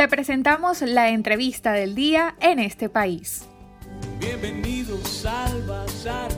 Te presentamos la entrevista del día en este país. Bienvenidos al Bazar.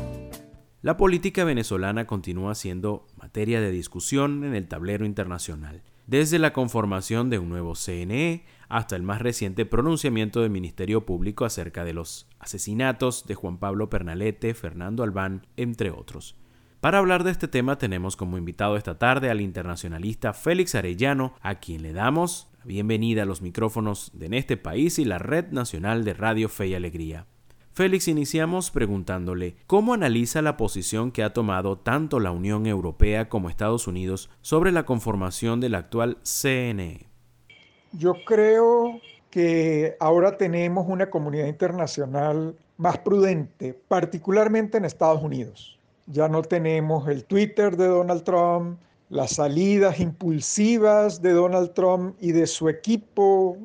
La política venezolana continúa siendo materia de discusión en el tablero internacional, desde la conformación de un nuevo CNE hasta el más reciente pronunciamiento del Ministerio Público acerca de los asesinatos de Juan Pablo Pernalete, Fernando Albán, entre otros. Para hablar de este tema tenemos como invitado esta tarde al internacionalista Félix Arellano, a quien le damos bienvenida a los micrófonos de En este país y la Red Nacional de Radio Fe y Alegría. Félix, iniciamos preguntándole cómo analiza la posición que ha tomado tanto la Unión Europea como Estados Unidos sobre la conformación del actual CNE. Yo creo que ahora tenemos una comunidad internacional más prudente, particularmente en Estados Unidos. Ya no tenemos el Twitter de Donald Trump, las salidas impulsivas de Donald Trump y de su equipo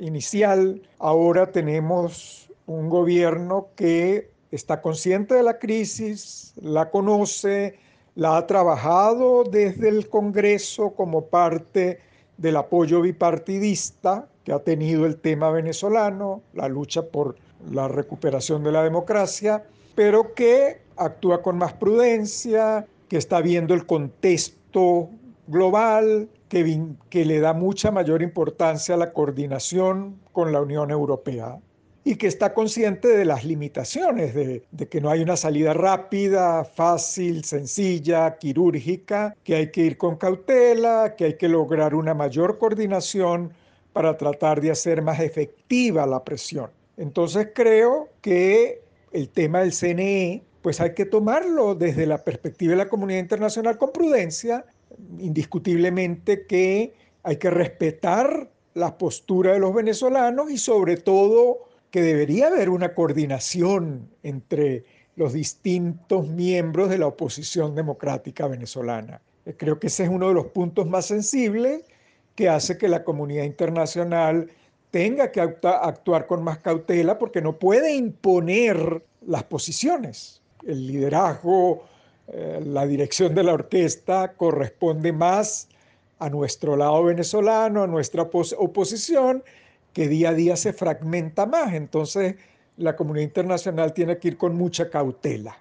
inicial. Ahora tenemos un gobierno que está consciente de la crisis, la conoce, la ha trabajado desde el Congreso como parte del apoyo bipartidista que ha tenido el tema venezolano, la lucha por la recuperación de la democracia, pero que actúa con más prudencia, que está viendo el contexto global, que, le da mucha mayor importancia a la coordinación con la Unión Europea y que está consciente de las limitaciones, de, que no hay una salida rápida, fácil, sencilla, quirúrgica, que hay que ir con cautela, que hay que lograr una mayor coordinación para tratar de hacer más efectiva la presión. Entonces creo que el tema del CNE, pues hay que tomarlo desde la perspectiva de la comunidad internacional con prudencia, indiscutiblemente que hay que respetar la postura de los venezolanos y sobre todo que debería haber una coordinación entre los distintos miembros de la oposición democrática venezolana. Eh, creo que ese es uno de los puntos más sensibles que hace que la comunidad internacional tenga que actuar con más cautela porque no puede imponer las posiciones. El liderazgo, eh, la dirección de la orquesta corresponde más a nuestro lado venezolano, a nuestra oposición, que día a día se fragmenta más. Entonces, la comunidad internacional tiene que ir con mucha cautela.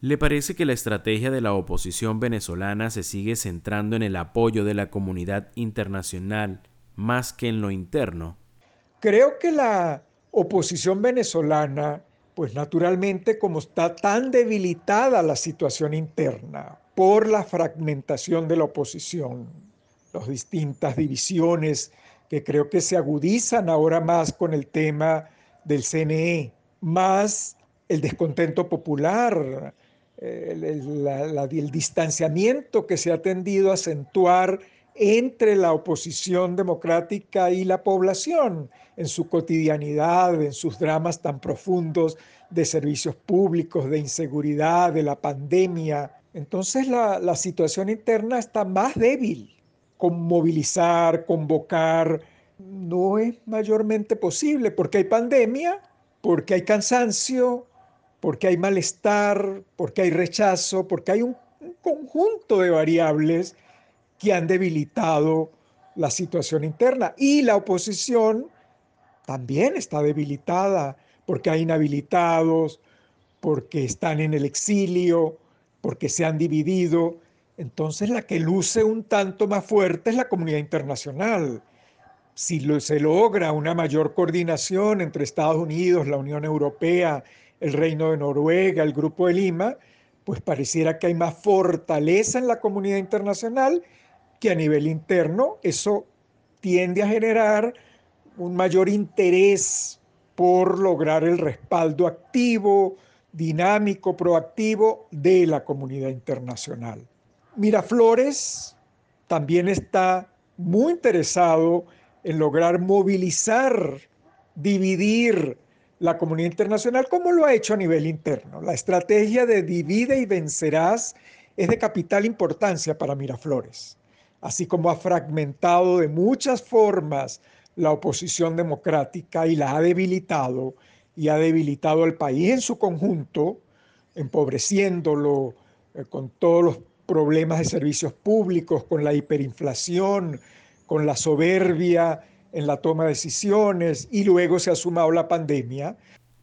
¿Le parece que la estrategia de la oposición venezolana se sigue centrando en el apoyo de la comunidad internacional más que en lo interno? Creo que la oposición venezolana, pues naturalmente como está tan debilitada la situación interna por la fragmentación de la oposición, las distintas divisiones que creo que se agudizan ahora más con el tema del CNE, más el descontento popular, el, el, distanciamiento que se ha tendido a acentuar entre la oposición democrática y la población en su cotidianidad, en sus dramas tan profundos de servicios públicos, de inseguridad, de la pandemia. Entonces la, situación interna está más débil movilizar, convocar, no es mayormente posible porque hay pandemia, porque hay cansancio, porque hay malestar, porque hay rechazo, porque hay un, conjunto de variables que han debilitado la situación interna. Y la oposición también está debilitada porque hay inhabilitados, porque están en el exilio, porque se han dividido. Entonces la que luce un tanto más fuerte es la comunidad internacional. Si se logra una mayor coordinación entre Estados Unidos, la Unión Europea, el Reino de Noruega, el Grupo de Lima, pues pareciera que hay más fortaleza en la comunidad internacional que a nivel interno. Eso tiende a generar un mayor interés por lograr el respaldo activo, dinámico, proactivo de la comunidad internacional. Miraflores también está muy interesado en lograr movilizar, dividir la comunidad internacional como lo ha hecho a nivel interno. La estrategia de divide y vencerás es de capital importancia para Miraflores, así como ha fragmentado de muchas formas la oposición democrática y la ha debilitado y ha debilitado al país en su conjunto, empobreciéndolo eh, con todos los problemas de servicios públicos, con la hiperinflación, con la soberbia en la toma de decisiones y luego se ha sumado la pandemia.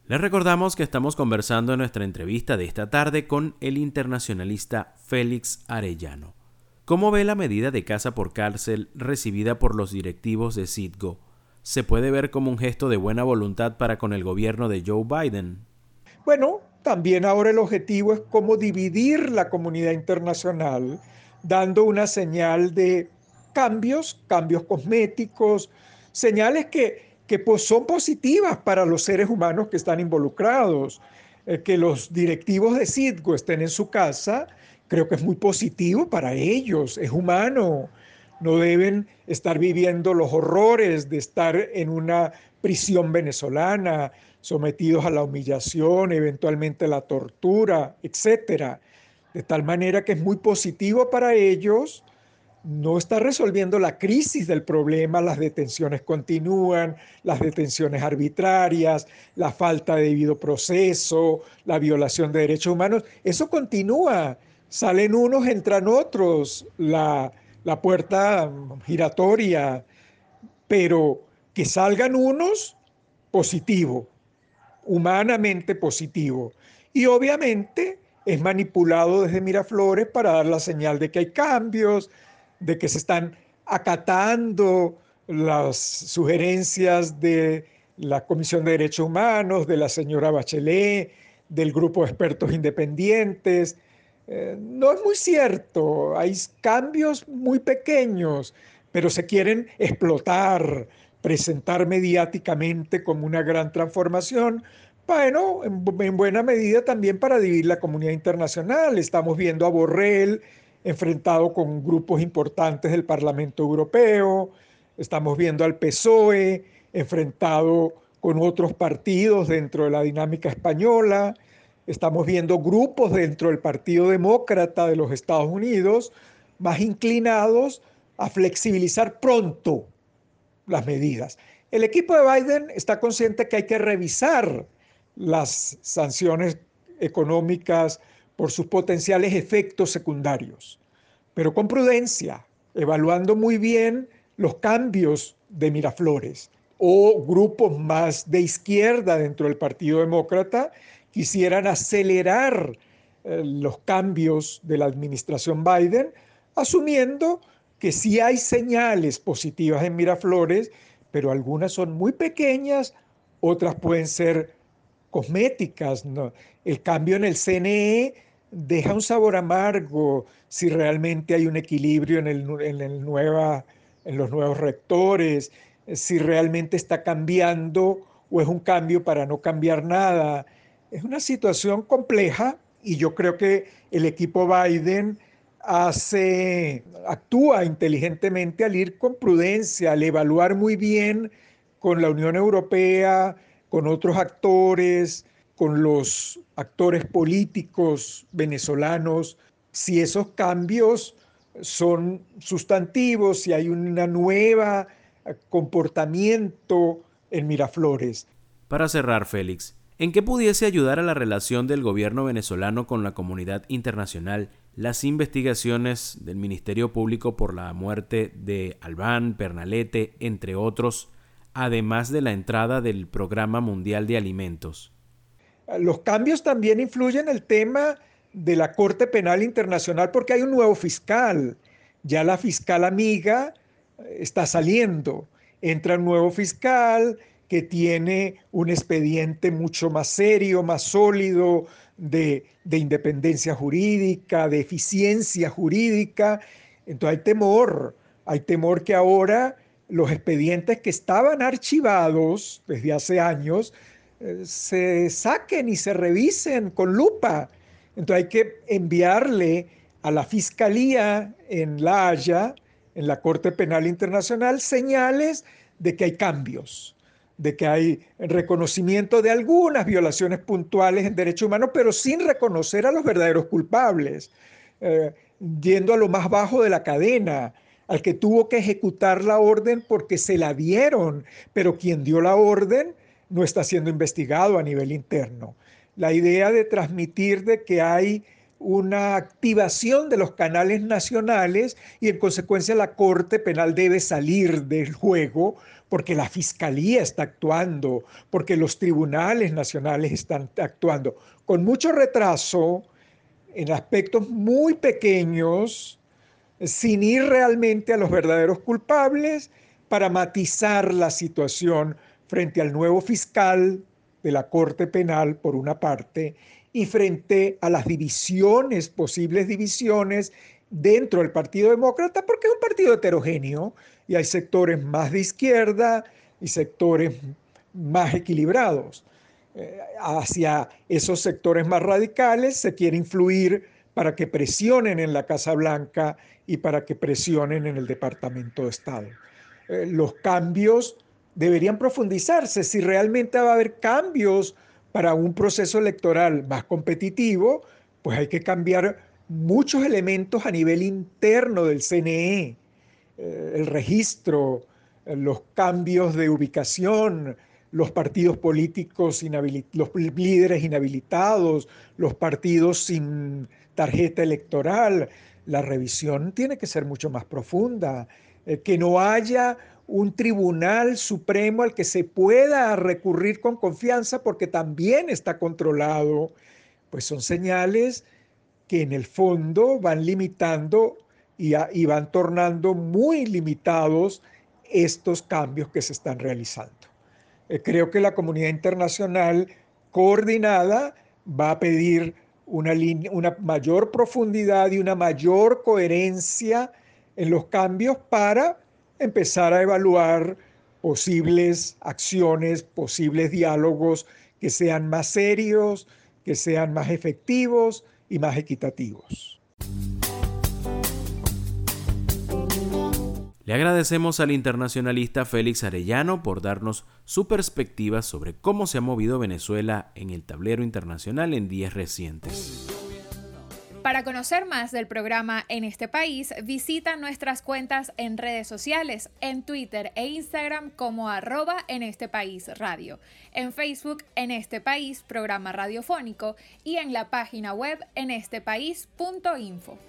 Les recordamos que estamos conversando en nuestra entrevista de esta tarde con el internacionalista Félix Arellano. ¿Cómo ve la medida de casa por cárcel recibida por los directivos de Citgo? ¿Se puede ver como un gesto de buena voluntad para con el gobierno de Joe Biden? Bueno, también ahora el objetivo es cómo dividir la comunidad internacional, dando una señal de cambios, cambios cosméticos, señales que, que pues son positivas para los seres humanos que están involucrados. Eh, que los directivos de Citgo estén en su casa, creo que es muy positivo para ellos, es humano. No deben estar viviendo los horrores de estar en una prisión venezolana, sometidos a la humillación, eventualmente a la tortura, etc. De tal manera que es muy positivo para ellos. No está resolviendo la crisis del problema, las detenciones continúan, las detenciones arbitrarias, la falta de debido proceso, la violación de derechos humanos. Eso continúa salen unos, entran otros, la, la puerta giratoria, pero que salgan unos, positivo, humanamente positivo. Y obviamente es manipulado desde Miraflores para dar la señal de que hay cambios, de que se están acatando las sugerencias de la Comisión de Derechos Humanos, de la señora Bachelet, del grupo de expertos independientes, eh, no es muy cierto, hay cambios muy pequeños, pero se quieren explotar, presentar mediáticamente como una gran transformación. Bueno, en, en buena medida también para dividir la comunidad internacional. Estamos viendo a Borrell enfrentado con grupos importantes del Parlamento Europeo, estamos viendo al PSOE enfrentado con otros partidos dentro de la dinámica española, Estamos viendo grupos dentro del Partido Demócrata de los Estados Unidos más inclinados a flexibilizar pronto las medidas. El equipo de Biden está consciente que hay que revisar las sanciones económicas por sus potenciales efectos secundarios, pero con prudencia, evaluando muy bien los cambios de Miraflores o grupos más de izquierda dentro del Partido Demócrata quisieran acelerar eh, los cambios de la administración Biden, asumiendo que sí hay señales positivas en Miraflores, pero algunas son muy pequeñas, otras pueden ser cosméticas. El cambio en el CNE deja un sabor amargo si realmente hay un equilibrio en, el, en los nuevos rectores, si realmente está cambiando o es un cambio para no cambiar nada. Es una situación compleja y yo creo que el equipo Biden actúa inteligentemente al ir con prudencia, al evaluar muy bien con la Unión Europea, con otros actores, con los actores políticos venezolanos, si esos cambios son sustantivos, si hay una nueva comportamiento en Miraflores. Para cerrar, Félix, ¿En qué pudiese ayudar a la relación del gobierno venezolano con la comunidad internacional las investigaciones del Ministerio Público por la muerte de Albán, Pernalete, entre otros, además de la entrada del Programa Mundial de Alimentos? Los cambios también influyen en el tema de la Corte Penal Internacional porque hay un nuevo fiscal. Ya la fiscal amiga está saliendo. Entra un nuevo fiscal, que tiene un expediente mucho más serio, más sólido, de, independencia jurídica, de eficiencia jurídica. Entonces hay temor, hay temor que ahora los expedientes que estaban archivados desde hace años eh, se saquen y se revisen con lupa. Entonces hay que enviarle a la Fiscalía en La Haya, en la Corte Penal Internacional, señales de que hay cambios de que hay reconocimiento de algunas violaciones puntuales en derechos humanos, pero sin reconocer a los verdaderos culpables, eh, yendo a lo más bajo de la cadena, al que tuvo que ejecutar la orden porque se la dieron, pero quien dio la orden no está siendo investigado a nivel interno. La idea de transmitir de que hay una activación de los canales nacionales y en consecuencia la Corte Penal debe salir del juego porque la Fiscalía está actuando, porque los tribunales nacionales están actuando. Con mucho retraso, en aspectos muy pequeños, sin ir realmente a los verdaderos culpables, para matizar la situación frente al nuevo fiscal de la Corte Penal, por una parte, y frente a las divisiones, posibles divisiones dentro del Partido Demócrata, porque es un partido heterogéneo y hay sectores más de izquierda y sectores más equilibrados. Eh, hacia esos sectores más radicales se quiere influir para que presionen en la Casa Blanca y para que presionen en el Departamento de Estado. Eh, los cambios deberían profundizarse. Si realmente va a haber cambios para un proceso electoral más competitivo, pues hay que cambiar muchos elementos a nivel interno del CNE, eh, el registro, eh, los cambios de ubicación, los partidos políticos, los líderes inhabilitados, los partidos sin tarjeta electoral. La revisión tiene que ser mucho más profunda, eh, que no haya un tribunal supremo al que se pueda recurrir con confianza porque también está controlado, pues son señales que en el fondo van limitando y, van tornando muy limitados estos cambios que se están realizando. Eh, creo que la comunidad internacional coordinada va a pedir una, una mayor profundidad y una mayor coherencia en los cambios para empezar a evaluar posibles acciones, posibles diálogos que sean más serios, que sean más efectivos y más equitativos. Le agradecemos al internacionalista Félix Arellano por darnos su perspectiva sobre cómo se ha movido Venezuela en el tablero internacional en días recientes. Para conocer más del programa en este país, visita nuestras cuentas en redes sociales, en Twitter e Instagram como arroba en este país radio, en Facebook en este país programa radiofónico y en la página web en este país.info.